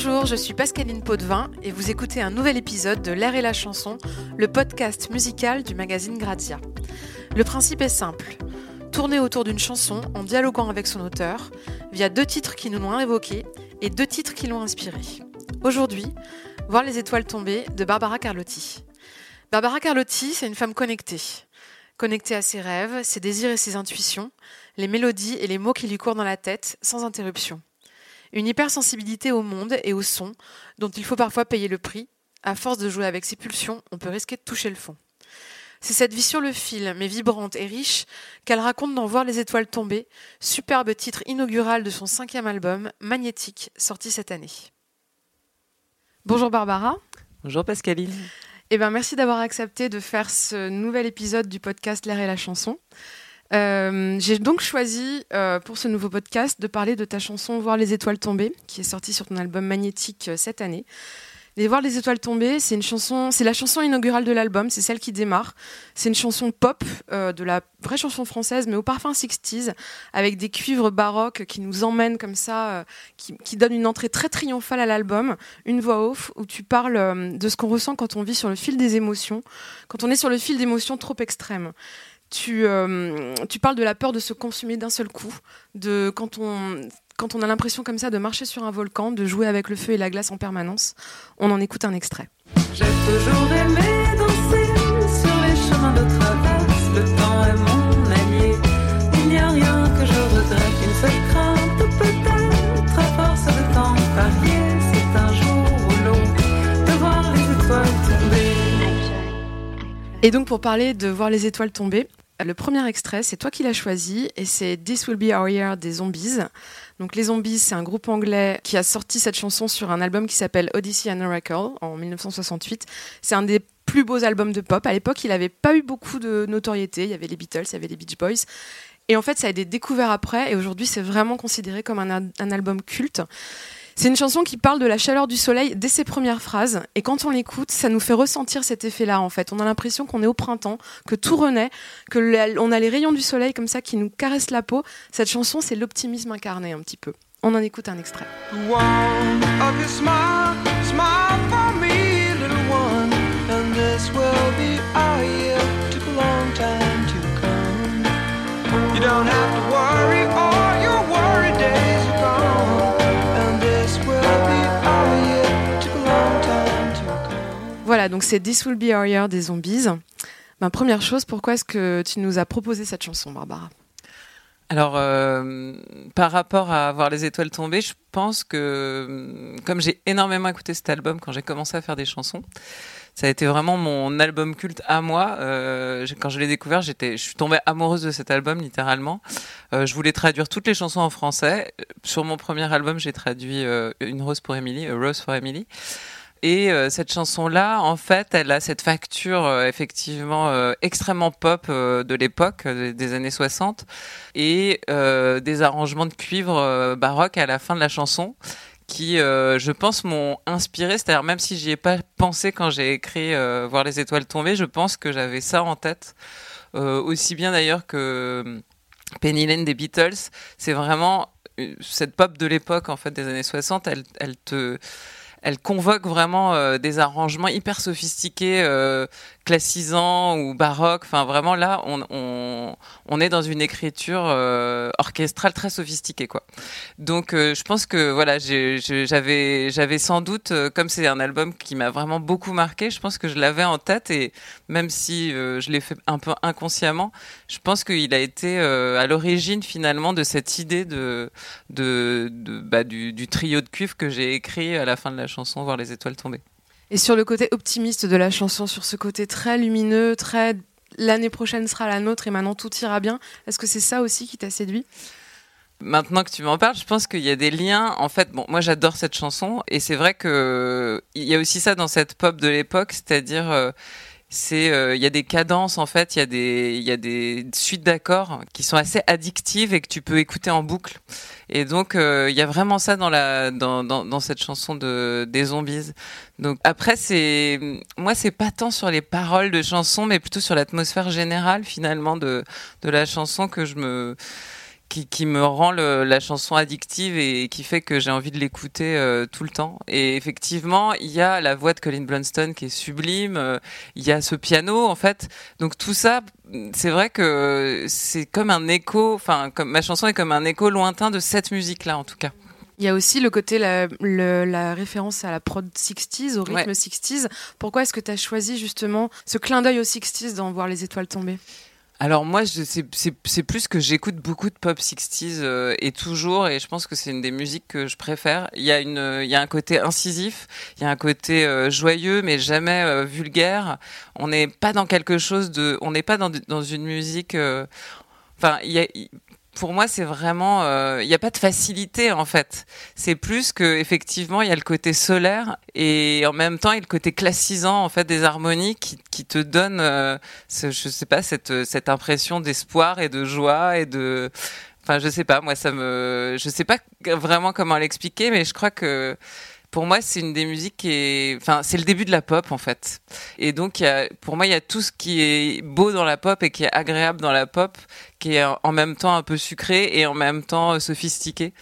Bonjour, je suis Pascaline Potvin et vous écoutez un nouvel épisode de L'air et la chanson, le podcast musical du magazine Grazia. Le principe est simple tourner autour d'une chanson en dialoguant avec son auteur via deux titres qui nous l'ont évoqué et deux titres qui l'ont inspiré. Aujourd'hui, Voir les étoiles tomber de Barbara Carlotti. Barbara Carlotti, c'est une femme connectée. Connectée à ses rêves, ses désirs et ses intuitions, les mélodies et les mots qui lui courent dans la tête sans interruption. Une hypersensibilité au monde et au son dont il faut parfois payer le prix. À force de jouer avec ses pulsions, on peut risquer de toucher le fond. C'est cette vie sur le fil, mais vibrante et riche, qu'elle raconte dans Voir les étoiles tomber, superbe titre inaugural de son cinquième album, Magnétique, sorti cette année. Bonjour Barbara. Bonjour Pascaline. Eh ben, merci d'avoir accepté de faire ce nouvel épisode du podcast L'air et la chanson. Euh, j'ai donc choisi euh, pour ce nouveau podcast de parler de ta chanson Voir les étoiles tomber, qui est sortie sur ton album Magnétique euh, cette année. Les Voir les étoiles tomber, c'est la chanson inaugurale de l'album, c'est celle qui démarre. C'est une chanson pop, de la vraie chanson française, mais au parfum 60s, avec des cuivres baroques qui nous emmènent comme ça, qui, qui donnent une entrée très triomphale à l'album, une voix off où tu parles de ce qu'on ressent quand on vit sur le fil des émotions, quand on est sur le fil d'émotions trop extrêmes. Tu, euh, tu parles de la peur de se consumer d'un seul coup, de quand on quand on a l'impression comme ça de marcher sur un volcan, de jouer avec le feu et la glace en permanence. On en écoute un extrait. J'ai toujours aimé danser sur les chemins de traverse. Le temps est mon allié. Il n'y a rien que je regrette. Une seule crainte peut-être à force de temps parier. C'est un jour ou l'autre de voir les étoiles tomber. Et donc pour parler de voir les étoiles tomber, le premier extrait, c'est toi qui l'as choisi et c'est This Will Be Our Year des Zombies. Donc les Zombies, c'est un groupe anglais qui a sorti cette chanson sur un album qui s'appelle Odyssey and Oracle en 1968. C'est un des plus beaux albums de pop. À l'époque, il n'avait pas eu beaucoup de notoriété. Il y avait les Beatles, il y avait les Beach Boys. Et en fait, ça a été découvert après et aujourd'hui, c'est vraiment considéré comme un, un album culte. C'est une chanson qui parle de la chaleur du soleil dès ses premières phrases. Et quand on l'écoute, ça nous fait ressentir cet effet-là, en fait. On a l'impression qu'on est au printemps, que tout renaît, que le- on a les rayons du soleil comme ça qui nous caressent la peau. Cette chanson, c'est l'optimisme incarné un petit peu. On en écoute un extrait. Donc c'est This Will Be Our Year des Zombies. Première chose, pourquoi est-ce que tu nous as proposé cette chanson, Barbara? Alors, euh, par rapport à voir les étoiles tomber, je pense que comme j'ai énormément écouté cet album quand j'ai commencé à faire des chansons, ça a été vraiment mon album culte à moi. Euh, quand je l'ai découvert, j'étais, je suis tombée amoureuse de cet album littéralement. Euh, je voulais traduire toutes les chansons en français. Sur mon premier album, j'ai traduit Une rose pour Emily, A Rose for Emily. Et euh, cette chanson-là, en fait, elle a cette facture euh, effectivement euh, extrêmement pop de l'époque, des années 60, et des arrangements de cuivre baroque à la fin de la chanson qui, je pense, m'ont inspiré. C'est-à-dire, même si j'y ai pas pensé quand j'ai écrit Voir les étoiles tomber, je pense que j'avais ça en tête. Aussi bien d'ailleurs que euh, Penny Lane des Beatles. C'est vraiment cette pop de l'époque, en fait, des années 60. Elle, elle te elle convoque vraiment euh, des arrangements hyper sophistiqués, classisants ou baroques. Enfin, vraiment là, on, est dans une écriture euh, orchestrale très sophistiquée, quoi. Donc, euh, je pense que voilà, j'avais, sans doute, euh, comme c'est un album qui m'a vraiment beaucoup marqué, je pense que je l'avais en tête et même si je l'ai fait un peu inconsciemment, je pense qu'il a été à l'origine finalement de cette idée de- bah, du, du trio de cuivre que j'ai écrit à la fin de la chanson Voir les étoiles tomber. Et sur le côté optimiste de la chanson, sur ce côté très lumineux, très l'année prochaine sera la nôtre et maintenant tout ira bien, est-ce que c'est ça aussi qui t'a séduit? Maintenant que tu m'en parles, je pense qu'il y a des liens. En fait, bon, moi j'adore cette chanson et c'est vrai que il y a aussi ça dans cette pop de l'époque, c'est-à-dire euh, c'est euh, il y a des cadences en fait, il y a des il y a des suites d'accords qui sont assez addictives et que tu peux écouter en boucle. Et donc euh, il y a vraiment ça dans la dans dans, dans cette chanson de des zombies. Donc après c'est moi c'est pas tant sur les paroles de chansons mais plutôt sur l'atmosphère générale finalement de de la chanson que je me qui, qui me rend le- la chanson addictive et qui fait que j'ai envie de l'écouter euh, tout le temps. Et effectivement, il y a la voix de Colin Blunstone qui est sublime, euh, il y a ce piano en fait. Donc tout ça, c'est vrai que c'est comme un écho, enfin comme ma chanson est comme un écho lointain de cette musique-là en tout cas. Il y a aussi le côté, la, le- la référence à la prod 60s, au rythme Ouais. 60s. Pourquoi est-ce que tu as choisi justement ce clin d'œil aux 60s dans Voir les étoiles tomber? Alors moi, c'est plus que j'écoute beaucoup de pop 60s euh, et toujours, et je pense que c'est une des musiques que je préfère. Il y a, une, il y a un côté incisif, il y a un côté euh, joyeux, mais jamais euh, vulgaire. On n'est pas dans quelque chose de... On n'est pas dans, dans une musique... euh, Enfin, il y a... pour moi, c'est vraiment, euh, il n'y a pas de facilité en fait. C'est plus que effectivement, il y a le côté solaire et en même temps, il y a le côté classisant en fait des harmonies qui, qui te donne, euh, ce- je sais pas, cette cette impression d'espoir et de joie et de, enfin, je sais pas, moi ça me, je sais pas vraiment comment l'expliquer, mais je crois que pour moi, c'est une des musiques qui est, enfin, c'est le début de la pop en fait. Et donc, y a, pour moi, il y a tout ce qui est beau dans la pop et qui est agréable dans la pop, qui est en même temps un peu sucré et en même temps euh, sophistiqué.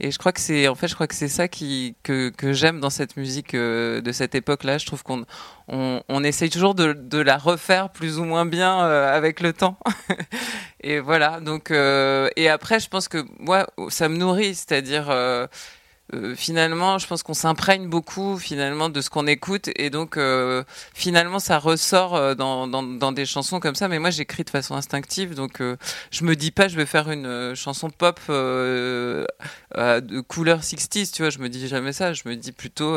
Et je crois que c'est, en fait, je crois que c'est ça qui que, que j'aime dans cette musique euh, de cette époque-là. Je trouve qu'on on, on essaye toujours de, de la refaire plus ou moins bien euh, avec le temps. et voilà. Donc, euh, et après, je pense que moi, ça me nourrit, c'est-à-dire. Euh, finalement, je pense qu'on s'imprègne beaucoup finalement de ce qu'on écoute et donc euh, finalement ça ressort euh, dans, dans, dans des chansons comme ça. Mais moi, j'écris de façon instinctive, donc euh, je me dis pas je vais faire une chanson pop de couleur 60s, tu vois. Je me dis jamais ça. Je me dis plutôt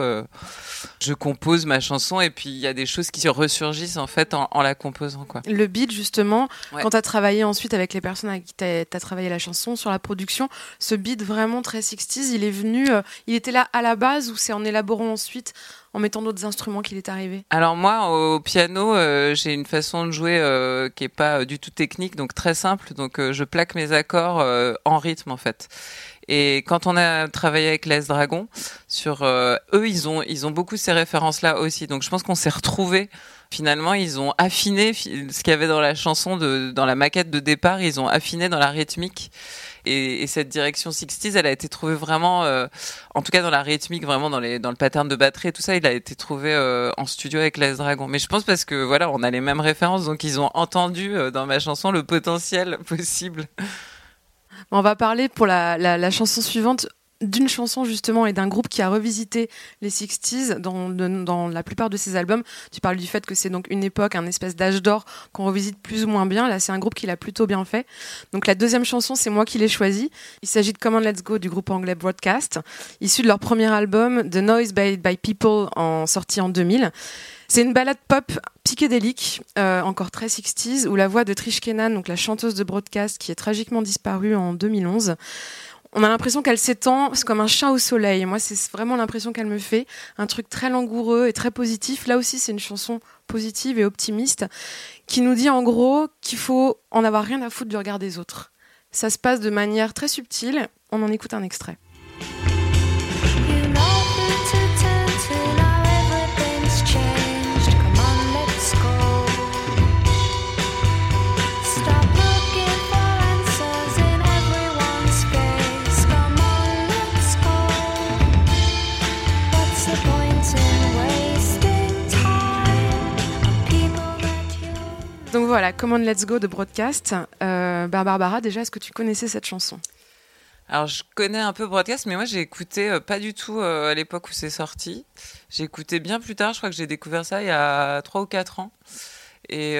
je compose ma chanson et puis il y a des choses qui ressurgissent en fait en, en la composant quoi. Le beat, justement, Ouais. quand tu as travaillé ensuite avec les personnes avec qui tu as, travaillé la chanson, sur la production, ce beat vraiment très 60s, il est venu, euh, il était là à la base ou c'est en élaborant ensuite, en mettant d'autres instruments qu'il est arrivé? Alors moi, au piano, euh, j'ai une façon de jouer euh, qui est pas du tout technique, donc très simple. Donc je plaque mes accords en rythme en fait. Et quand on a travaillé avec Les Dragon, sur eux, ils ont ils ont beaucoup ces références-là aussi. Donc je pense qu'on s'est retrouvés. Finalement, ils ont affiné fi- ce qu'il y avait dans la chanson, de, dans la maquette de départ, ils ont affiné dans la rythmique. Et, et cette direction 60s, elle a été trouvée vraiment, euh, en tout cas dans la rythmique, vraiment dans, le pattern de batterie et tout ça, il a été trouvé euh, en studio avec Les Dragon. Mais je pense parce que voilà, on a les mêmes références, donc ils ont entendu euh, dans ma chanson le potentiel possible. On va parler pour la chanson suivante d'une chanson justement et d'un groupe qui a revisité les 60s dans, la plupart de ses albums. Tu parles du fait que c'est donc une époque, un espèce d'âge d'or qu'on revisite plus ou moins bien. Là, c'est un groupe qui l'a plutôt bien fait. Donc la deuxième chanson, c'est moi qui l'ai choisie. Il s'agit de Come On Let's Go du groupe anglais Broadcast, issu de leur premier album The Noise by, by People, en sorti en 2000. C'est une balade pop psychédélique, euh, encore très 60s, où la voix de Trish Kennan, donc la chanteuse de Broadcast, qui est tragiquement disparue en 2011, on a l'impression qu'elle s'étend c'est comme un chat au soleil. Moi, c'est vraiment l'impression qu'elle me fait. Un truc très langoureux et très positif. Là aussi, c'est une chanson positive et optimiste qui nous dit en gros qu'il faut en avoir rien à foutre du regard des autres. Ça se passe de manière très subtile. On en écoute un extrait. Donc voilà, Command Let's Go de Broadcast. Euh, Barbara, déjà, est-ce que tu connaissais cette chanson? Alors je connais un peu Broadcast, mais moi j'ai écouté euh, pas du tout euh, à l'époque où c'est sorti. J'ai écouté bien plus tard, je crois que j'ai découvert ça il y a 3 ou 4 ans. Et,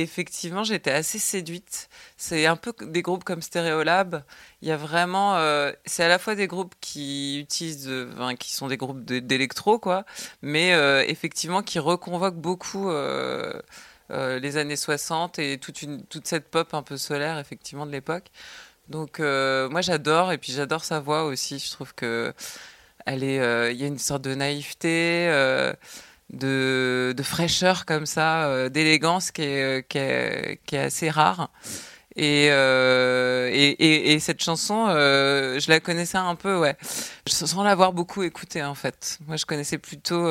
effectivement, j'étais assez séduite. C'est un peu des groupes comme Stereolab. Il y a vraiment, c'est à la fois des groupes qui utilisent, qui sont des groupes d'électro, quoi, mais effectivement qui reconvoquent beaucoup euh, les années 60 et toute cette pop un peu solaire, effectivement, de l'époque. Donc euh, moi j'adore et puis j'adore sa voix aussi. Je trouve que euh, y a une sorte de naïveté, de, fraîcheur comme ça, d'élégance qui est, assez rare. Et, et, et, et cette chanson, je la connaissais un peu, ouais, sans l'avoir beaucoup écoutée en fait. Moi, je connaissais plutôt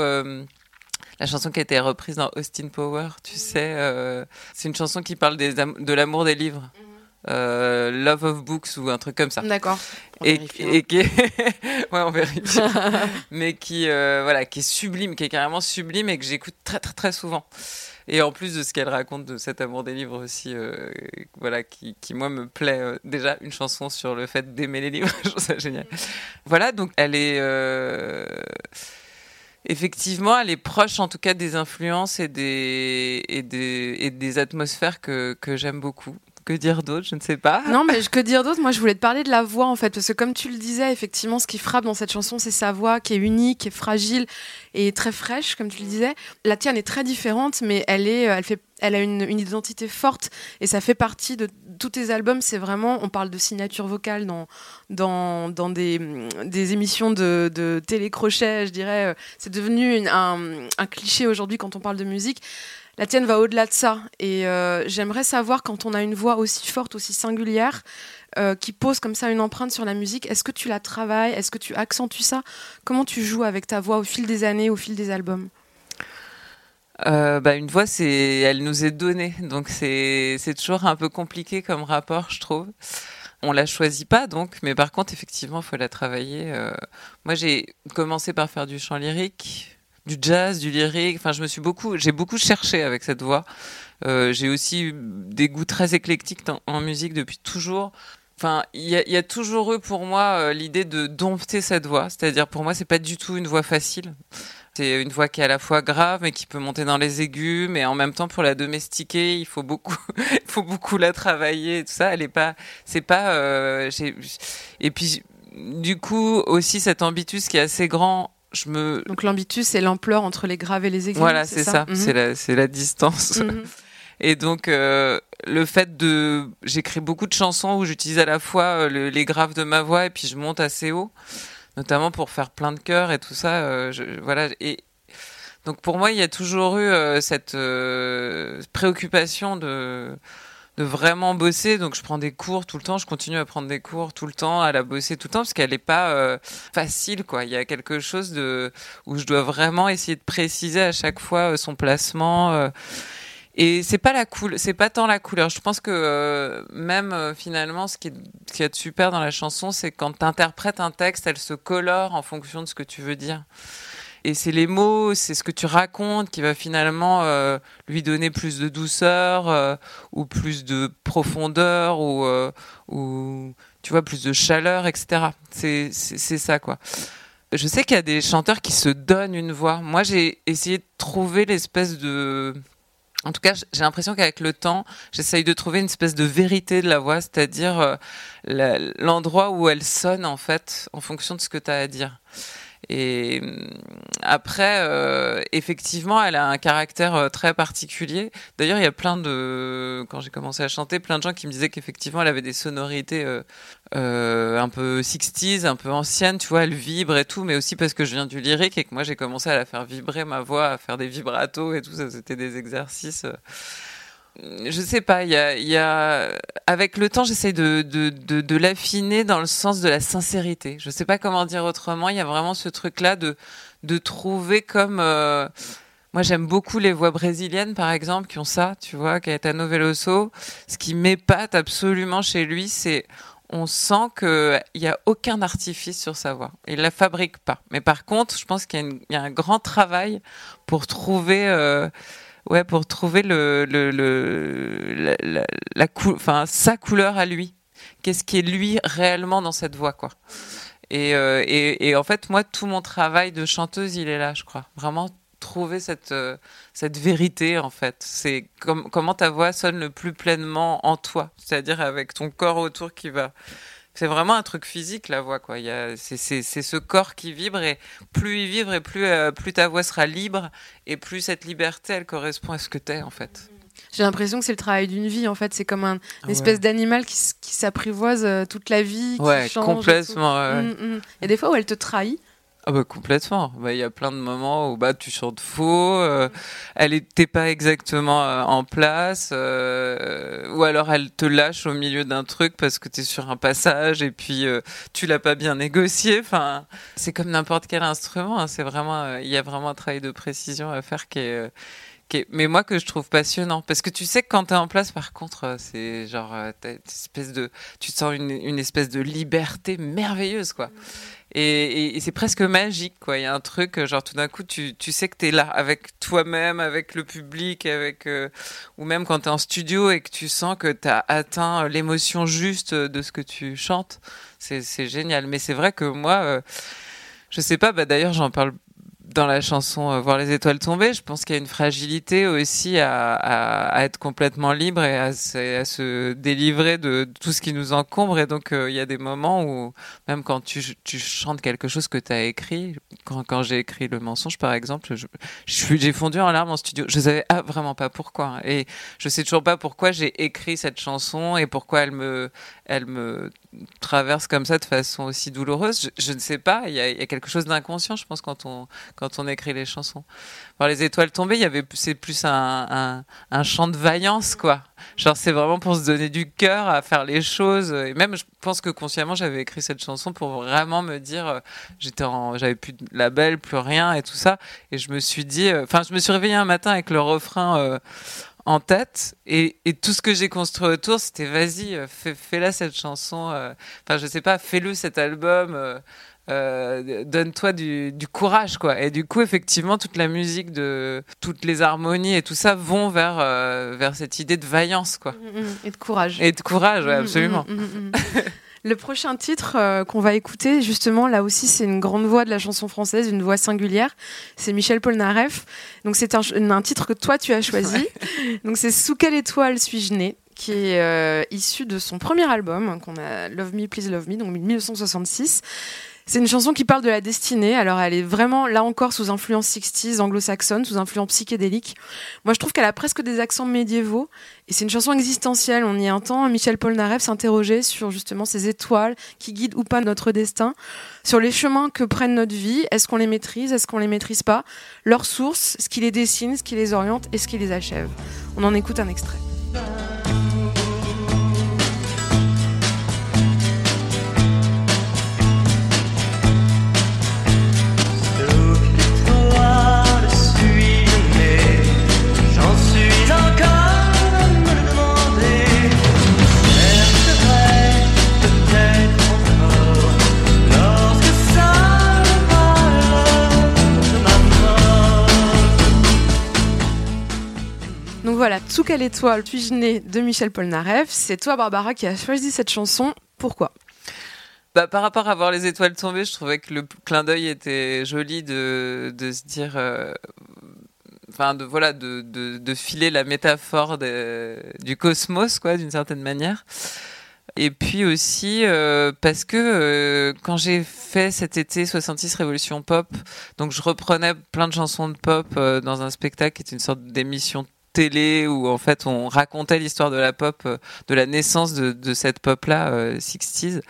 la chanson qui a été reprise dans Austin Power, tu sais. euh, c'est une chanson qui parle des de l'amour des livres. euh, Love of Books ou un truc comme ça. D'accord. Et, hein. et qui est... ouais, on vérifie. mais qui, euh, voilà, qui est sublime, qui est carrément sublime et que j'écoute très, très, très souvent. Et en plus de ce qu'elle raconte de cet amour des livres aussi, euh, voilà, qui, qui, moi me plaît euh, déjà une chanson sur le fait d'aimer les livres, je trouve ça génial. Voilà, donc elle est effectivement, elle est proche en tout cas des influences et des et des, et des atmosphères que, que j'aime beaucoup. Que dire d'autre Je ne sais pas. Non, mais que dire d'autre? Moi, je voulais te parler de la voix, en fait, parce que comme tu le disais, effectivement, ce qui frappe dans cette chanson, c'est sa voix qui est unique, qui est fragile et très fraîche, comme tu le disais. La tienne est très différente, mais elle est, elle fait, elle a une, identité forte et ça fait partie de tous tes albums. C'est vraiment, on parle de signature vocale dans dans, dans des, des émissions de, de télécrochet, je dirais. C'est devenu un cliché aujourd'hui quand on parle de musique. La tienne va au-delà de ça. Et euh, j'aimerais savoir, quand on a une voix aussi forte, aussi singulière, euh, qui pose comme ça une empreinte sur la musique, est-ce que tu la travailles? Est-ce que tu accentues ça? Comment tu joues avec ta voix au fil des années, au fil des albums? Euh, bah, une voix, c'est, elle nous est donnée, donc c'est, c'est toujours un peu compliqué comme rapport, je trouve. On la choisit pas, donc, mais par contre, effectivement, faut la travailler. Moi, j'ai commencé par faire du chant lyrique, du jazz, du lyrique. Enfin, je me suis beaucoup, j'ai beaucoup cherché avec cette voix. Euh, j'ai aussi des goûts très éclectiques en musique depuis toujours. Enfin, il y, y a toujours eu pour moi euh, l'idée de dompter cette voix. C'est-à-dire, pour moi, c'est pas du tout une voix facile. C'est une voix qui est à la fois grave mais qui peut monter dans les aigus, mais en même temps pour la domestiquer, il faut beaucoup, il faut beaucoup la travailler et tout ça. Elle est pas, c'est pas. euh, et puis du coup aussi cet ambitus qui est assez grand. Je me, Donc l'ambitus, c'est l'ampleur entre les graves et les aigus. voilà, c'est ça, Mhm. c'est la, c'est la distance. Mhm. Et donc, euh, le fait de. J'écris beaucoup de chansons où j'utilise à la fois euh, le- les graves de ma voix et puis je monte assez haut, notamment pour faire plein de chœurs et tout ça. euh, je- voilà. Et donc, pour moi, il y a toujours eu euh, cette préoccupation de de vraiment bosser donc je prends des cours tout le temps je continue à prendre des cours tout le temps à la bosser tout le temps parce qu'elle n'est pas euh, facile quoi il y a quelque chose de où je dois vraiment essayer de préciser à chaque fois euh, son placement euh, et c'est pas la couleur, c'est pas tant la couleur. Je pense que euh, même euh, finalement, ce qui, est, ce qui est super dans la chanson, c'est quand tu interprètes un texte, elle se colore en fonction de ce que tu veux dire. Et c'est les mots, c'est ce que tu racontes qui va finalement euh, lui donner plus de douceur euh, ou plus de profondeur ou, euh, ou tu vois plus de chaleur, etc. C'est ça quoi. Je sais qu'il y a des chanteurs qui se donnent une voix. Moi, j'ai essayé de trouver l'espèce de en tout cas, j'ai l'impression qu'avec le temps, j'essaye de trouver une espèce de vérité de la voix, c'est-à-dire l'endroit où elle sonne en fait, en fonction de ce que tu as à dire. Et hum, après, euh, effectivement, elle a un caractère euh, très particulier. D'ailleurs, il y a plein de, quand j'ai commencé à chanter, plein de gens qui me disaient qu'effectivement, elle avait des sonorités euh, euh, un peu 60s, un peu anciennes, tu vois, elle vibre et tout, mais aussi parce que je viens du lyrique et que moi, j'ai commencé à la faire vibrer ma voix, à faire des vibratos et tout ça, c'était des exercices. Je sais pas, il y a, avec le temps, j'essaye de, de, de, l'affiner dans le sens de la sincérité. Je sais pas comment dire autrement. Il y a vraiment ce truc-là de, de trouver comme, euh, moi j'aime beaucoup les voix brésiliennes par exemple qui ont ça, tu vois, Caetano Veloso. Ce qui m'épate absolument chez lui, c'est on sent qu'il n'y a aucun artifice sur sa voix. Il la fabrique pas. Mais par contre, je pense qu'il y a un grand travail pour trouver, euh, ouais, pour trouver le, le, le la, cou- enfin, sa couleur à lui. Qu'est-ce qui est lui réellement dans cette voix, quoi. Et, euh, et, et en fait, moi, tout mon travail de chanteuse, il est là, je crois. Vraiment trouver cette, euh, cette vérité, en fait. C'est comme, comment ta voix sonne le plus pleinement en toi. C'est-à-dire avec ton corps autour qui va. C'est vraiment un truc physique, la voix, quoi. C'est, ce corps qui vibre et plus il vibre et plus, euh, plus ta voix sera libre et plus cette liberté, elle correspond à ce que t'es, en fait. J'ai l'impression que c'est le travail d'une vie, en fait. C'est comme un, une Ouais. espèce d'animal qui, qui s'apprivoise euh, toute la vie, qui Ouais, change. et complètement. ouais, ouais. Mm, mm. A des fois où elle te trahit. Ah bah complètement. Bah, Il y a plein de moments où bah tu chantes faux, euh, elle était pas exactement euh, en place, euh, ou alors elle te lâche au milieu d'un truc parce que tu es sur un passage et puis euh, tu l'as pas bien négocié. Enfin, c'est comme n'importe quel instrument. hein. C'est vraiment, euh, il y a vraiment un travail de précision à faire euh, qui est- mais moi que je trouve passionnant. Parce que tu sais que quand t'es en place, par contre, c'est genre, t'as espèce de, tu sens une, une espèce de liberté merveilleuse, quoi. Et, et- et c'est presque magique, quoi. Il y a un truc, euh, genre tout d'un coup, tu, tu sais que t'es là avec toi-même, avec le public, avec, euh, ou même quand t'es en studio et que tu sens que t'as atteint euh, l'émotion juste euh, de ce que tu chantes. C'est, c'est génial. Mais c'est vrai que moi, euh, je sais pas, bah d'ailleurs, j'en parle dans la chanson euh, Voir les étoiles tomber, je pense qu'il y a une fragilité aussi à, être complètement libre et à se, délivrer de, tout ce qui nous encombre. Et donc, euh, il y a des moments où, même quand tu, chantes quelque chose que tu as écrit, quand, j'ai écrit Le mensonge, par exemple, j'ai fondu en larmes en studio. Je savais ah, vraiment pas pourquoi. Et je sais toujours pas pourquoi j'ai écrit cette chanson et pourquoi elle me, elle me traverse comme ça de façon aussi douloureuse. Je, ne sais pas. Il y, a, il quelque chose d'inconscient, je pense, quand on, quand on écrit les chansons. Les étoiles tomber, il y avait, c'est plus un, un, chant de vaillance, quoi. Genre, c'est vraiment pour se donner du cœur à faire les choses. Et même, je pense que consciemment, j'avais écrit cette chanson pour vraiment me dire, euh, j'étais j'avais plus de label, plus rien et tout ça. Et je me suis dit, euh, enfin, je me suis réveillée un matin avec le refrain. euh, en tête. Et, et tout ce que j'ai construit autour c'était vas-y euh, fais, fais-la cette chanson euh, enfin je sais pas fais-le cet album euh, donne-toi du, du courage quoi. Et du coup effectivement toute la musique de toutes les harmonies et tout ça vont vers euh, vers cette idée de vaillance quoi. Mm, mm, Et de courage. et de courage ouais, absolument. Le prochain titre euh, qu'on va écouter, justement, là aussi, c'est une grande voix de la chanson française, une voix singulière. C'est Michel Polnareff. Donc, c'est un, titre que toi, tu as choisi. Donc, c'est Sous quelle étoile suis-je né qui est euh, issu de son premier album, qu'on a Love Me, Please Love Me, donc 1966. C'est une chanson qui parle de la destinée. Alors, elle est vraiment, là encore, sous influence 60s, anglo-saxonne, sous influence psychédélique. Moi, je trouve qu'elle a presque des accents médiévaux. Et c'est une chanson existentielle. On y temps, Michel Polnareff s'interrogeait sur justement ces étoiles qui guident ou pas notre destin, sur les chemins que prennent notre vie. Est-ce qu'on les maîtrise Est-ce qu'on les maîtrise pas? Leurs sources, ce qui les dessine, ce qui les oriente et ce qui les achève. On en écoute un extrait. Quelle étoile suis-je né de Michel Polnareff? C'est toi, Barbara, qui a choisi cette chanson. Pourquoi? Bah, par rapport à voir les étoiles tomber, je trouvais que le clin d'œil était joli de, se dire, euh, de voilà, de, filer la métaphore du cosmos, quoi, d'une certaine manière. Et puis aussi euh, parce que euh, quand j'ai fait cet été 66 Révolution Pop, donc je reprenais plein de chansons de pop dans un spectacle qui est une sorte d'émission télé où en fait on racontait l'histoire de la pop, euh, de la naissance de, cette pop-là, euh, 60s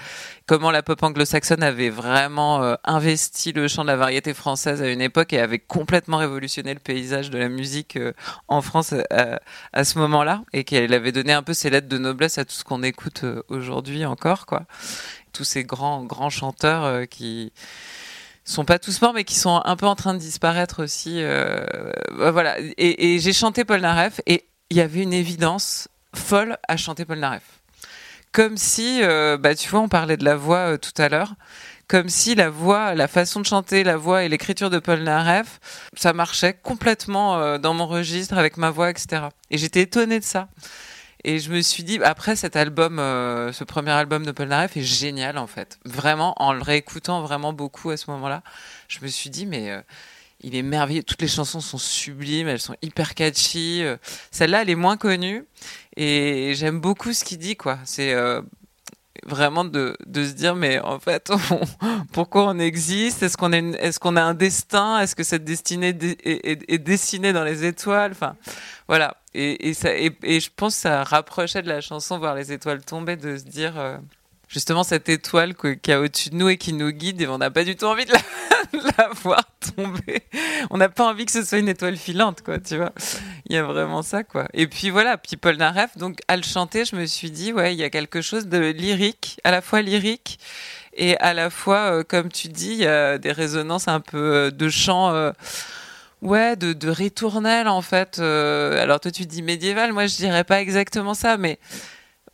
comment la pop anglo-saxonne avait vraiment euh, investi le champ de la variété française à une époque et avait complètement révolutionné le paysage de la musique euh, en France euh, à ce moment-là et qu'elle avait donné un peu ses lettres de noblesse à tout ce qu'on écoute aujourd'hui encore quoi. Tous ces grands grands chanteurs qui sont pas tous morts mais qui sont un peu en train de disparaître aussi euh, bah, voilà et, j'ai chanté Paul Naref et il y avait une évidence folle à chanter Paul Naref comme si, euh, bah, tu vois, on parlait de la voix euh, tout à l'heure, comme si la voix, la façon de chanter, la voix et l'écriture de Paul Naref, ça marchait complètement dans mon registre avec ma voix, etc. Et j'étais étonnée de ça. Et je me suis dit, après cet album, euh, ce premier album de Paul est génial en fait. Vraiment, en le réécoutant vraiment beaucoup à ce moment-là, je me suis dit, mais euh, il est merveilleux. Toutes les chansons sont sublimes, elles sont hyper catchy. Euh, Celle-là, elle est moins connue. Et j'aime beaucoup ce qu'il dit, quoi. C'est euh, vraiment de, de se dire, mais en fait, pourquoi on existe? Est-ce qu'on une- est-ce qu'on a un destin? Est-ce que cette destinée est, est- est dessinée dans les étoiles? Enfin, voilà. Et, et, ça, et, et je pense que ça rapprochait de la chanson Voir les étoiles tomber, de se dire, euh, justement, cette étoile y a au-dessus de nous et qui nous guide, et on n'a pas du tout envie de la, voir tomber. On n'a pas envie que ce soit une étoile filante, quoi, tu vois. Il y a vraiment ça, quoi. Et puis voilà, Paul Naref, donc à le chanter, je me suis dit, ouais, il y a quelque chose de lyrique, à la fois lyrique et à la fois, euh, comme tu dis, il y a des résonances un peu euh, de chant. euh, Ouais, de, de ritournelle en fait. Alors toi tu dis médiéval, moi je dirais pas exactement ça, mais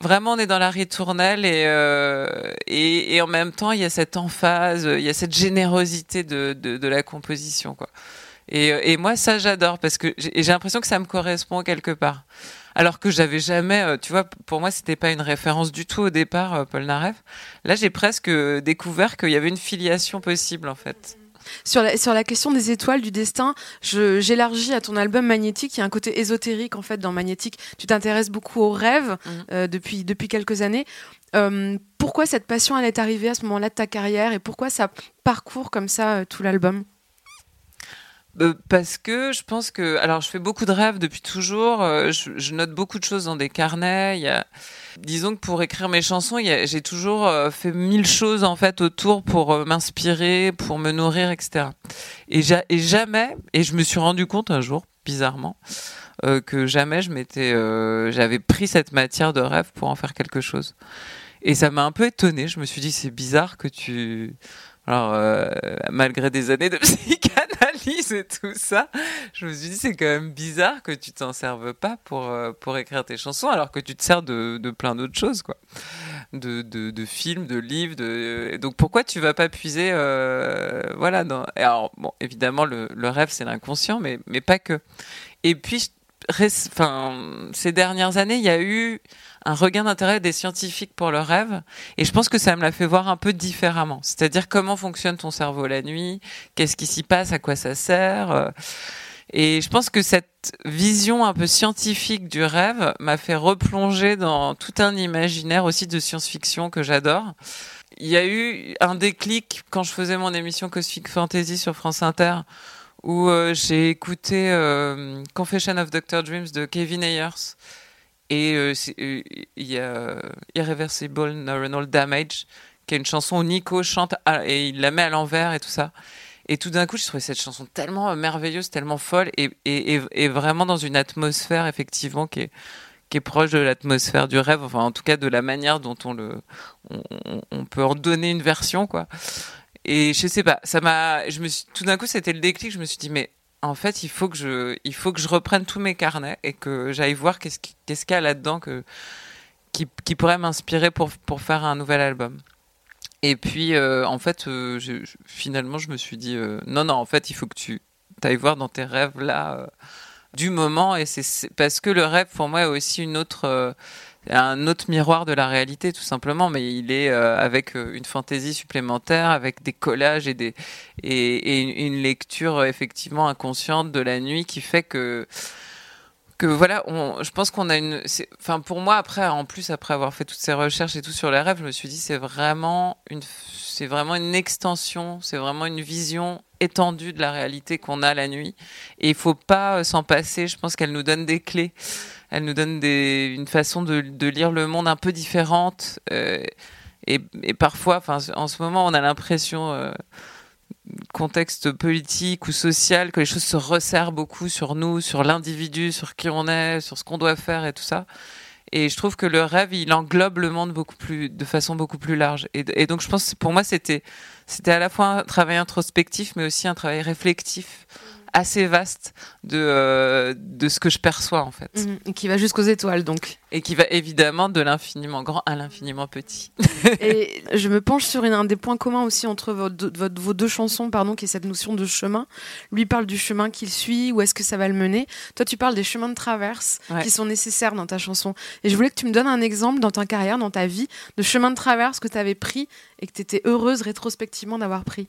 vraiment on est dans la ritournelle et, euh, et, et en même temps il y a cette emphase, il y a cette générosité de, de, de la composition quoi. Et, et moi ça j'adore parce que j'ai l'impression que ça me correspond quelque part. Alors que j'avais jamais, euh, tu vois, pour moi c'était pas une référence du tout au départ, euh, Paul Naref. Là j'ai presque euh, découvert qu'il y avait une filiation possible en fait. Sur la, sur la question des étoiles, du destin, j'élargis à ton album Magnétique. Il y a un côté ésotérique en fait dans Magnétique. Tu t'intéresses beaucoup aux rêves Mhm. euh, depuis, depuis quelques années. Euh, pourquoi cette passion elle est arrivée à ce moment-là de ta carrière et pourquoi ça parcourt comme ça euh, tout l'album? Parce que je pense que alors je fais beaucoup de rêves depuis toujours euh, je, note beaucoup de choses dans des carnets disons que pour écrire mes chansons j'ai toujours euh, fait mille choses en fait autour pour euh, m'inspirer pour me nourrir etc et, ja- et jamais et je me suis rendu compte un jour bizarrement euh, que jamais je m'étais euh, j'avais pris cette matière de rêve pour en faire quelque chose. Et ça m'a un peu étonné je me suis dit c'est bizarre que tu alors, euh, malgré des années de psychanalyse et tout ça, je me suis dit c'est quand même bizarre que tu t'en serves pas pour euh, pour écrire tes chansons, alors que tu te sers de, de plein d'autres choses, quoi, de, de, de films, de livres, de et donc pourquoi tu vas pas puiser, euh, voilà, dans... alors bon, évidemment le, le rêve c'est l'inconscient, mais mais pas que. Et puis, enfin, ces dernières années, il y a eu un regain d'intérêt des scientifiques pour le rêve. Et je pense que ça me l'a fait voir un peu différemment. C'est-à-dire comment fonctionne ton cerveau la nuit, qu'est-ce qui s'y passe, à quoi ça sert. euh. Et je pense que cette vision un peu scientifique du rêve m'a fait replonger dans tout un imaginaire aussi de science-fiction que j'adore. Il y a eu un déclic quand je faisais mon émission Cosmic Fantasy sur France Inter, où euh, j'ai écouté euh, Confession of Dr. Dreams de Kevin Ayers. Et euh, euh, il y a euh, Irreversible Neuronal Damage, qui est une chanson où Nico chante et il la met à l'envers et tout ça. Et tout d'un coup, j'ai trouvé cette chanson tellement merveilleuse, tellement folle et, et, et, vraiment dans une atmosphère effectivement qui est, qui est proche de l'atmosphère du rêve, enfin en tout cas de la manière dont on le, on, peut en donner une version quoi. Et je sais pas, ça m'a, tout d'un coup c'était le déclic, je me suis dit mais en fait il faut que je, reprenne tous mes carnets et que j'aille voir qu'est-ce qui- qu'est-ce qu'il y a là-dedans qui, pourrait m'inspirer pour faire un nouvel album. Et puis euh, en fait euh, finalement je me suis dit euh, non non en fait il faut que tu ailles voir dans tes rêves là du moment et c'est- parce que le rêve pour moi est aussi une autre un autre miroir de la réalité tout simplement mais il est euh, avec euh, une fantaisie supplémentaire avec des collages et des et, une, lecture effectivement inconsciente de la nuit qui fait que que voilà on, je pense qu'on a une enfin pour moi après en plus après avoir fait toutes ces recherches et tout sur les rêves je me suis dit c'est vraiment une c'est vraiment une extension c'est vraiment une vision étendue de la réalité qu'on a la nuit et il faut pas euh, s'en passer je pense qu'elle nous donne des clés elle nous donne des, une façon de, lire le monde un peu différente. euh, et, et parfois, enfin, en ce moment, on a l'impression, euh, contexte politique ou social, que les choses se resserrent beaucoup sur nous, sur l'individu, sur qui on est, sur ce qu'on doit faire et tout ça. Et je trouve que le rêve, il englobe le monde beaucoup plus, de façon beaucoup plus large. Et, donc, je pense, que pour moi, c'était, c'était à la fois un travail introspectif, mais aussi un travail réflectif assez vaste de, euh, de ce que je perçois, en fait. Mhm. Et qui va jusqu'aux étoiles donc. Et qui va évidemment de l'infiniment grand à l'infiniment petit. Et je me penche sur une- un des points communs aussi entre vos deux, votre- vos deux chansons, pardon, qui est cette notion de chemin. Lui parle du chemin qu'il suit, où est-ce que ça va le mener. Toi, tu parles des chemins de traverse Ouais. qui sont nécessaires dans ta chanson. Et je voulais que tu me donnes un exemple dans ta carrière, dans ta vie, de chemin de traverse que tu avais pris et que tu étais heureuse rétrospectivement d'avoir pris.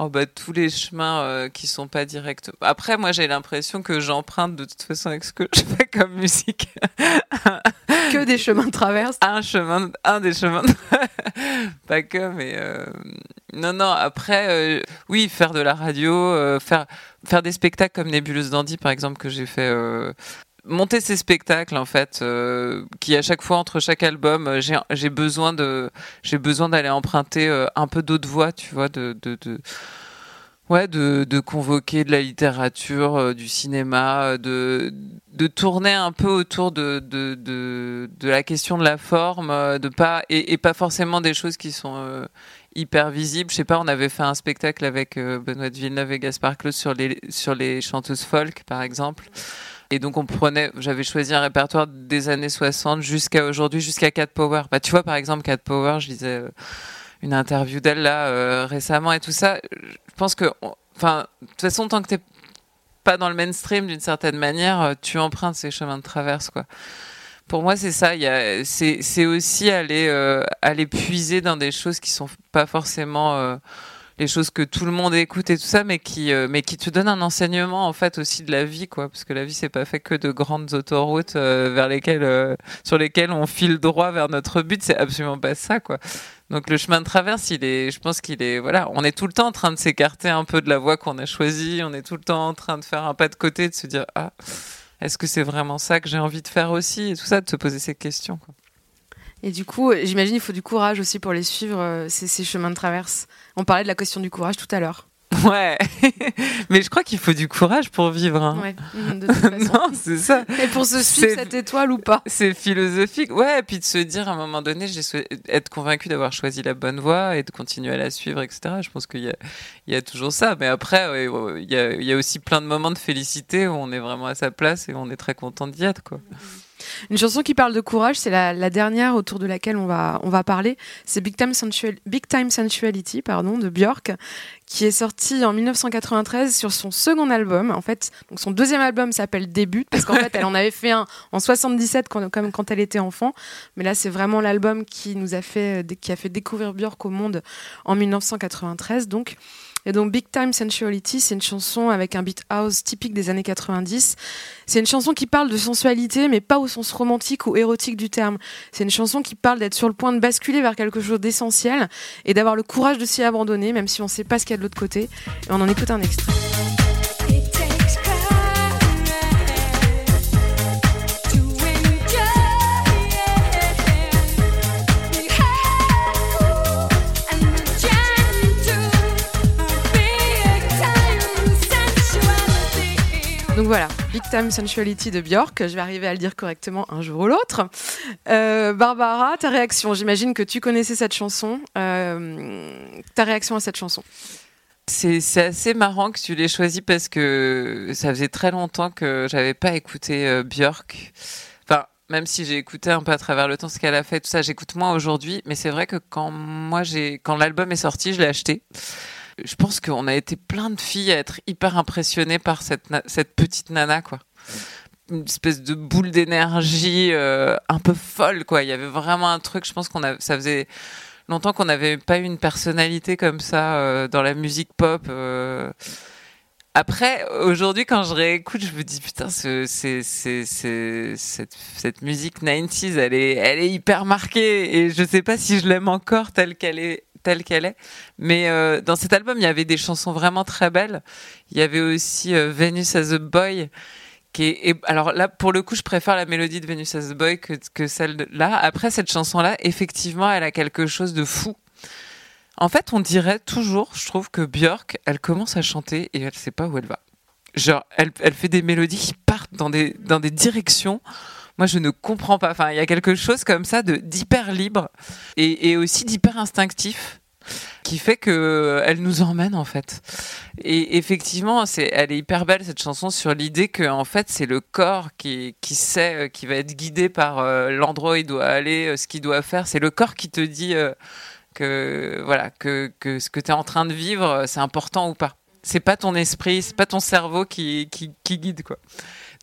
Oh bah tous les chemins euh, qui sont pas directs. Après moi j'ai l'impression que j'emprunte de toute façon avec ce que je fais comme musique Que des chemins de traverse. un chemin, un des chemins, de- pas que mais euh, non non après euh, oui faire de la radio, euh, faire faire des spectacles comme Nébuleuse Dandy par exemple que j'ai fait. Monter ces spectacles en fait euh, qui à chaque fois entre chaque album euh, j'ai besoin de j'ai besoin d'aller emprunter euh, un peu d'autres voix tu vois de, de, Ouais, de, convoquer de la littérature, du cinéma, de, tourner un peu autour de, la question de la forme, de pas et, pas forcément des choses qui sont hyper visibles. Je sais pas, on avait fait un spectacle avec Benoît de Villeneuve et Gaspard Claus sur les sur les chanteuses folk, par exemple. Et donc on prenait, j'avais choisi un répertoire des années 60 jusqu'à aujourd'hui, jusqu'à Cat Power. Bah tu vois par exemple Cat Power, je lisais euh, une interview d'elle là euh, récemment et tout ça. Je pense que, enfin, de toute façon tant que t'es pas dans le mainstream d'une certaine manière, euh, tu empruntes ces chemins de traverse quoi. Pour moi, c'est ça. C'est, aussi aller, aller puiser dans des choses qui sont pas forcément les choses que tout le monde écoute et tout ça, mais qui, euh, mais qui te donnent un enseignement en fait aussi de la vie, quoi. Parce que la vie, c'est pas fait que de grandes autoroutes euh, vers lesquelles, euh, sur lesquelles on file droit vers notre but. C'est absolument pas ça, quoi. Donc le chemin de traverse, il est, je pense qu'il est, voilà, on est tout le temps en train de s'écarter un peu de la voie qu'on a choisie. On est tout le temps en train de faire un pas de côté, de se dire ah, est-ce que c'est vraiment ça que j'ai envie de faire aussi? Et tout ça, de se poser ces questions. Quoi. Et du coup, j'imagine il faut du courage aussi pour les suivre, euh, ces, ces chemins de traverse. On parlait de la question du courage tout à l'heure. Ouais, mais je crois qu'il faut du courage pour vivre. hein. Ouais, de toute façon. non, c'est ça. Et pour se suivre cette étoile ou pas C'est philosophique. Ouais, et puis de se dire à un moment donné, j'ai sou- être convaincu d'avoir choisi la bonne voie et de continuer à la suivre, etc. Je pense qu'il y a, il y a toujours ça. Mais après, ouais, il y, a, il y a aussi plein de moments de félicité où on est vraiment à sa place et on est très content d'y être, quoi. Une chanson qui parle de courage, c'est la, la dernière autour de laquelle on va, on va parler. C'est Big Time, Sensual- Big Time Sensuality pardon, de Björk, qui est sorti en 1993 sur son second album. En fait, donc son deuxième album s'appelle Début, parce qu'en fait, elle en avait fait un en 77 quand, quand elle était enfant. Mais là, c'est vraiment l'album qui nous a fait, qui a fait découvrir Björk au monde en 1993. Donc, et donc Big Time Sensuality, c'est une chanson avec un beat house typique des années 90. C'est une chanson qui parle de sensualité, mais pas au sens romantique ou érotique du terme. C'est une chanson qui parle d'être sur le point de basculer vers quelque chose d'essentiel et d'avoir le courage de s'y abandonner, même si on ne sait pas ce qu'il y a de l'autre côté. Et on en écoute un extrait. Donc voilà, Big Time Sensuality de Björk. Je vais arriver à le dire correctement un jour ou l'autre. Euh, Barbara, ta réaction J'imagine que tu connaissais cette chanson. Euh, ta réaction à cette chanson C'est assez marrant que tu l'aies choisi parce que ça faisait très longtemps que j'avais pas écouté euh, Björk. Enfin, même si j'ai écouté un peu à travers le temps ce qu'elle a fait, tout ça, j'écoute moins aujourd'hui. Mais c'est vrai que quand moi j'ai, quand l'album est sorti, je l'ai acheté. Je pense qu'on a été plein de filles à être hyper impressionnées par cette, petite nana, quoi. Une espèce de boule d'énergie euh, un peu folle, quoi. Il y avait vraiment un truc, je pense qu'on a, ça faisait longtemps qu'on n'avait pas eu une personnalité comme ça euh, dans la musique pop. euh. Après, aujourd'hui, quand je réécoute, je me dis putain, cette, musique 90s, elle est, hyper marquée et je sais pas si je l'aime encore telle qu'elle est telle qu'elle est. Mais euh, dans cet album, il y avait des chansons vraiment très belles. Il y avait aussi euh, Venus as a Boy. Qui est, alors là, pour le coup, je préfère la mélodie de Venus as a Boy que, que celle de là. Après, cette chanson-là, effectivement, elle a quelque chose de fou. En fait, on dirait toujours, je trouve que Björk, elle commence à chanter et elle sait pas où elle va. Genre, elle, elle fait des mélodies qui partent dans des, dans des directions. Moi, je ne comprends pas. Enfin, il y a quelque chose comme ça de d'hyper libre et, aussi d'hyper instinctif qui fait que euh, elle nous emmène en fait. Et effectivement, c'est, elle est hyper belle cette chanson sur l'idée que en fait c'est le corps qui, qui sait, euh, qui va être guidé par euh, l'endroit où il doit aller, ce qu'il doit faire. C'est le corps qui te dit que voilà que, que ce que tu es en train de vivre, c'est important ou pas. C'est pas ton esprit, c'est pas ton cerveau qui, qui, qui guide quoi.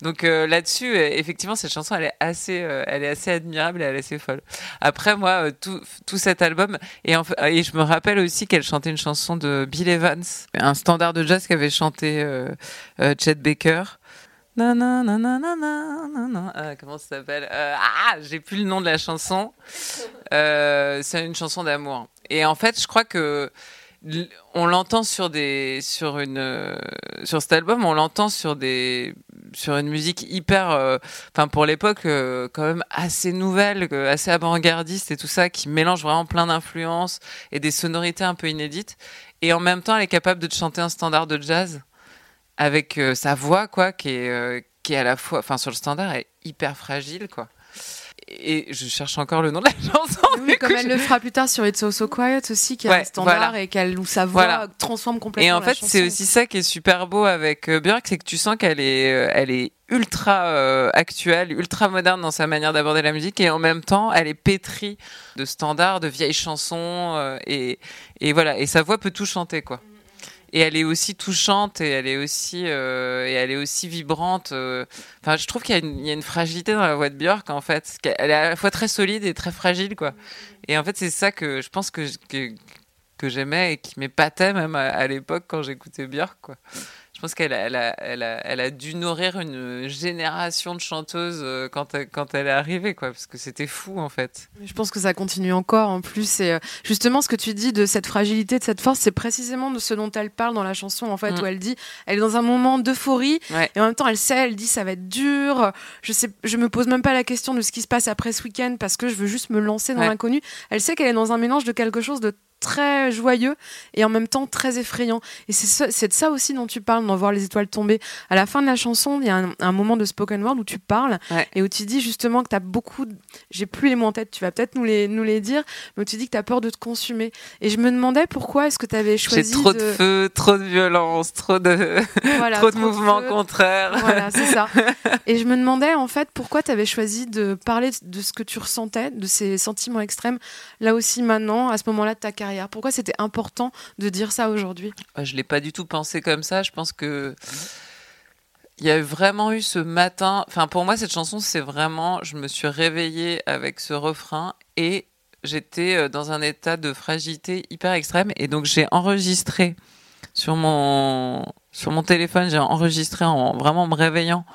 Donc euh, là-dessus, euh, effectivement, cette chanson, elle est assez, euh, elle est assez admirable et elle est assez folle. Après, moi, euh, tout, tout cet album, et, en et je me rappelle aussi qu'elle chantait une chanson de Bill Evans, un standard de jazz qu'avait chanté euh, Chet Baker. Non, non, non. Euh, comment ça s'appelle? Euh, Ah, j'ai plus le nom de la chanson. Euh, c'est une chanson d'amour. Et en fait, je crois que on l'entend sur des, sur une, sur cet album, on l'entend sur des, sur une musique hyper, euh, enfin pour l'époque, euh, quand même assez nouvelle, euh, assez avant-gardiste et tout ça, qui mélange vraiment plein d'influences et des sonorités un peu inédites. Et en même temps, elle est capable de te chanter un standard de jazz avec sa voix, quoi, qui est, qui est à la fois, enfin sur le standard, est hyper fragile, quoi. Et je cherche encore le nom de la chanson. Oui, comme elle je- le fera plus tard sur It's So So Quiet aussi, qui est Ouais, un standard voilà. et qu'elle où sa voix Voilà. transforme complètement Et en fait, c'est aussi ça qui est super beau avec euh, Björk, c'est que tu sens qu'elle est, euh, elle est ultra euh, actuelle, ultra moderne dans sa manière d'aborder la musique, et en même temps, elle est pétrie de standards, de vieilles chansons, euh, et, et voilà. Et sa voix peut tout chanter, quoi. Et elle est aussi touchante, et elle est aussi, euh, et elle est aussi vibrante. euh. Enfin, je trouve qu'il y, a une- fragilité dans la voix de Björk, en fait. Elle est à la fois très solide et très fragile, quoi. Et en fait, c'est ça que je pense que, que, que j'aimais et qui m'épatait même à, à l'époque quand j'écoutais Björk, quoi. Je pense qu'elle a, elle a, elle a, elle a dû nourrir une génération de chanteuses euh, quand elle, quand elle est arrivée, quoi, parce que c'était fou, en fait. Je pense que ça continue encore en plus. Et euh, justement, ce que tu dis de cette fragilité, de cette force, c'est précisément de ce dont elle parle dans la chanson, en fait, Mm. où elle dit, elle est dans un moment d'euphorie, Ouais. et en même temps, elle sait, elle dit, ça va être dur. Je sais, je me pose même pas la question de ce qui se passe après ce week-end parce que je veux juste me lancer dans Ouais. l'inconnu. Elle sait qu'elle est dans un mélange de quelque chose de très joyeux et en même temps très effrayant. Et c'est de ça aussi dont tu parles dans Voir les étoiles tomber. À la fin de la chanson, il y a un, un moment de spoken word où tu parles Ouais. et où tu dis justement que tu as beaucoup. J'ai plus les mots en tête, tu vas peut-être nous les, nous les dire, mais où tu dis que tu as peur de te consumer. Et je me demandais pourquoi est-ce que tu avais J'ai choisi. trop de... feu, trop de violence, trop de, Voilà, trop de mouvements feu. contraires. Voilà, c'est ça. Et je me demandais en fait pourquoi tu avais choisi de parler de ce que tu ressentais, de ces sentiments extrêmes, là aussi maintenant, à ce moment-là de ta carrière? Pourquoi c'était important de dire ça aujourd'hui? Ouais, Je l'ai pas du tout pensé comme ça. Je pense que il y a vraiment eu ce matin. Enfin, pour moi, cette chanson, c'est vraiment. Je me suis réveillée avec ce refrain et j'étais euh, dans un état de fragilité hyper extrême. Et donc, j'ai enregistré sur mon sur mon téléphone. J'ai enregistré en vraiment me réveillant,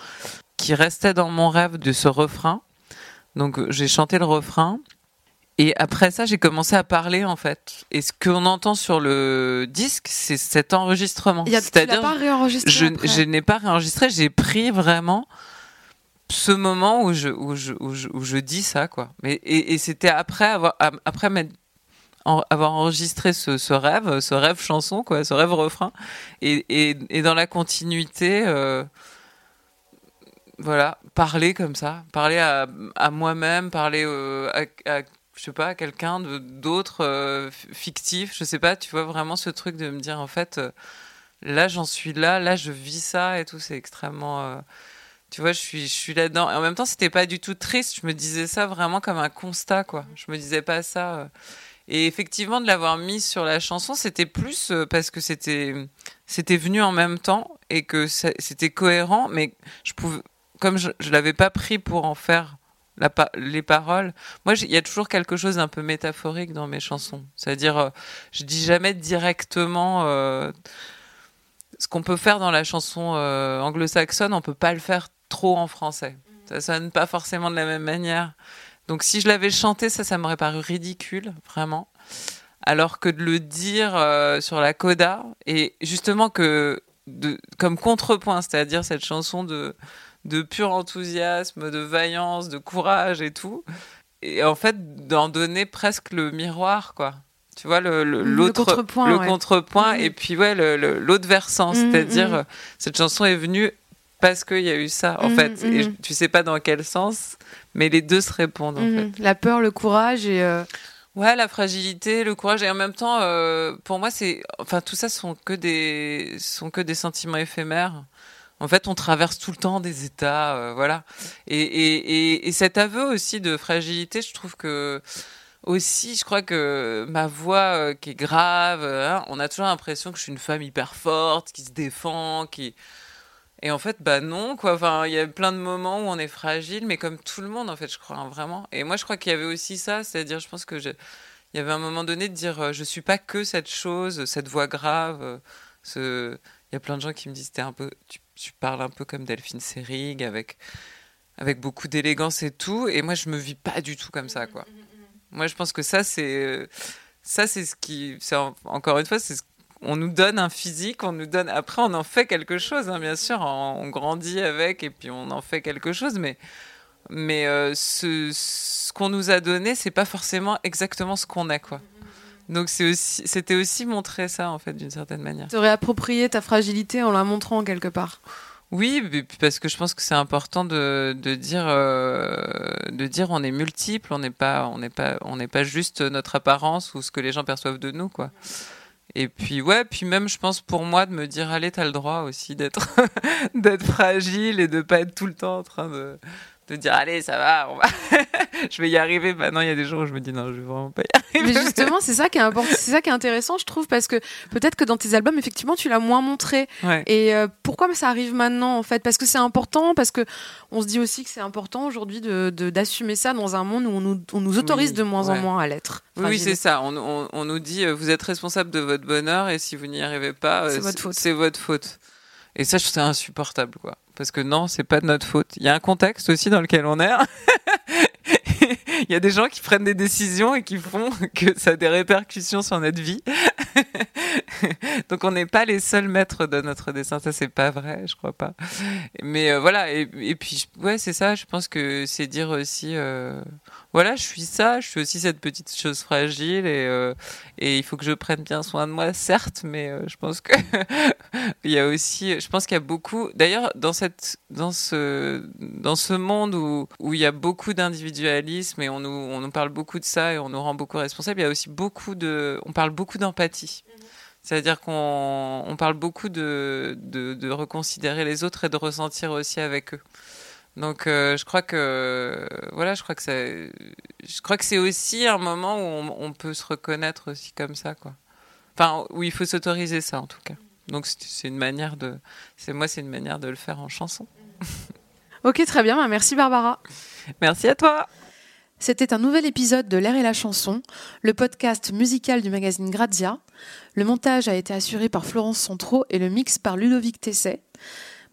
qui restait dans mon rêve de ce refrain. Donc, j'ai chanté le refrain. Et après ça, j'ai commencé à parler en fait. Et ce qu'on entend sur le disque, c'est cet enregistrement. C'est-à-dire, pas réenregistré je, je n'ai pas réenregistré, j'ai pris vraiment ce moment où je, où je, où je, où je dis ça, quoi. Mais, et et c'était après avoir, am- après m'être- en- avoir enregistré ce, ce rêve, ce rêve chanson, quoi, ce rêve refrain. Et, et, et dans la continuité, euh, voilà, parler comme ça, parler à, à moi-même, parler euh, à, à, je sais pas, quelqu'un d'autre euh, fictif, je sais pas, tu vois vraiment ce truc de me dire en fait, euh, là j'en suis là, là je vis ça et tout, c'est extrêmement, euh, tu vois, je suis, je suis là-dedans. Et en même temps, c'était pas du tout triste, je me disais ça vraiment comme un constat, quoi. Je me disais pas ça. Et effectivement, de l'avoir mis sur la chanson, c'était plus parce que c'était, c'était venu en même temps et que c'était cohérent, mais je pouvais, comme je, je l'avais pas pris pour en faire les paroles. Moi, il y a toujours quelque chose d'un peu métaphorique dans mes chansons. C'est-à-dire, euh, je dis jamais directement euh, ce qu'on peut faire dans la chanson euh, anglo-saxonne, on peut pas le faire trop en français. Ça sonne pas forcément de la même manière. Donc, si je l'avais chanté, ça, ça m'aurait paru ridicule, vraiment. Alors que de le dire euh, sur la coda, et justement que, de, comme contrepoint, c'est-à-dire cette chanson de, de pur enthousiasme, de vaillance, de courage et tout, et en fait d'en donner presque le miroir, quoi. Tu vois, le, le- Le l'autre contrepoint, le ouais. contrepoint Mhm. et puis ouais, le- le- l'autre versant, Mhm, c'est-à-dire mhm. euh, cette chanson est venue parce qu'il y a eu ça, en fait. Et tu sais pas dans quel sens, mais les deux se répondent, en fait. La peur, le courage et. euh, Ouais, la fragilité, le courage, et en même temps, euh, pour moi, c'est, enfin, tout ça sont que des, sont que des sentiments éphémères. En fait, on traverse tout le temps des états, euh, voilà. Et, et, et, et cet aveu aussi de fragilité, je trouve que aussi, je crois que ma voix euh, qui est grave, hein, on a toujours l'impression que je suis une femme hyper forte, qui se défend, qui et en fait, bah non, quoi. Enfin, il y a plein de moments où on est fragile, mais comme tout le monde, en fait, je crois, hein, vraiment. Et moi, je crois qu'il y avait aussi ça, c'est-à-dire, je pense que je- il y avait un moment donné de dire, euh, je suis pas que cette chose, cette voix grave. euh, ce... Il y a plein de gens qui me disent, un peu, tu, tu parles un peu comme Delphine Seyrig, avec, avec beaucoup d'élégance et tout. Et moi, je me vis pas du tout comme ça, quoi. Moi, je pense que ça, c'est, ça, c'est ce qui, c'est en- encore une fois, c'est ce on nous donne un physique, on nous donne. Après, on en fait quelque chose, hein, bien sûr. On, on grandit avec et puis on en fait quelque chose, mais mais euh, ce, ce qu'on nous a donné, c'est pas forcément exactement ce qu'on a, quoi. Donc c'est aussi, c'était aussi montrer ça en fait d'une certaine manière. Te réapproprier ta fragilité en la montrant quelque part. Oui, parce que je pense que c'est important de, de dire euh, de dire on est multiple, on n'est pas on n'est pas on n'est pas juste notre apparence ou ce que les gens perçoivent de nous quoi. Et puis ouais, puis même je pense pour moi de me dire allez t'as le droit aussi d'être d'être fragile et de pas être tout le temps en train de de dire allez ça va on va je vais y arriver. Maintenant il y a des jours où je me dis non je vais vraiment pas y arriver. Mais justement, c'est ça qui est important, c'est ça qui est intéressant, je trouve, parce que peut-être que dans tes albums, effectivement, tu l'as moins montré. Ouais. Et euh, pourquoi ça arrive maintenant, en fait? Parce que c'est important, parce que on se dit aussi que c'est important aujourd'hui de d'assumer ça dans un monde où on nous, on nous autorise Oui, de moins en moins à l'être. Oui, c'est ça. On, on- on nous dit euh, vous êtes responsable de votre bonheur et si vous n'y arrivez pas, euh, C'est votre faute. C'est votre faute. Et ça, je trouve ça insupportable, quoi. Parce que non, c'est pas de notre faute. Il y a un contexte aussi dans lequel on est. Il y a des gens qui prennent des décisions et qui font que ça a des répercussions sur notre vie. Donc on n'est pas les seuls maîtres de notre dessin. Ça, c'est pas vrai, je crois pas. Mais euh, voilà. Et, et puis, ouais, c'est ça. Je pense que c'est dire aussi, euh, voilà, je suis ça. Je suis aussi cette petite chose fragile et euh, et il faut que je prenne bien soin de moi, certes. Mais euh, je pense que il y a aussi, je pense qu'il y a beaucoup. D'ailleurs, dans cette, dans ce, dans ce monde où où il y a beaucoup d'individualisme et on nous, on nous parle beaucoup de ça et on nous rend beaucoup responsables, il y a aussi beaucoup de, on parle beaucoup d'empathie. C'est-à-dire qu'on on parle beaucoup de, de, de reconsidérer les autres et de ressentir aussi avec eux. Donc euh, je crois que voilà, je crois que ça, je crois que c'est aussi un moment où on, on peut se reconnaître aussi comme ça, quoi. Enfin, où il faut s'autoriser ça en tout cas. Donc c'est une manière de, c'est moi c'est une manière de le faire en chanson. Ok, très bien. bah, Merci Barbara. Merci à toi. C'était un nouvel épisode de L'air et la chanson, le podcast musical du magazine Grazia. Le montage a été assuré par Florence Centraux et le mix par Ludovic Tesset.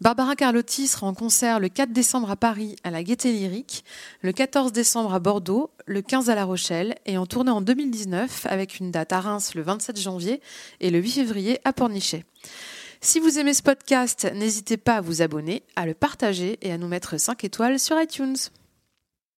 Barbara Carlotti sera en concert le 4 décembre à Paris à la Gaîté Lyrique, le 14 décembre à Bordeaux, le 15 à La Rochelle et en tournée en 2019 avec une date à Reims le 27 janvier et le 8 février à Pornichet. Si vous aimez ce podcast, n'hésitez pas à vous abonner, à le partager et à nous mettre 5 étoiles sur iTunes.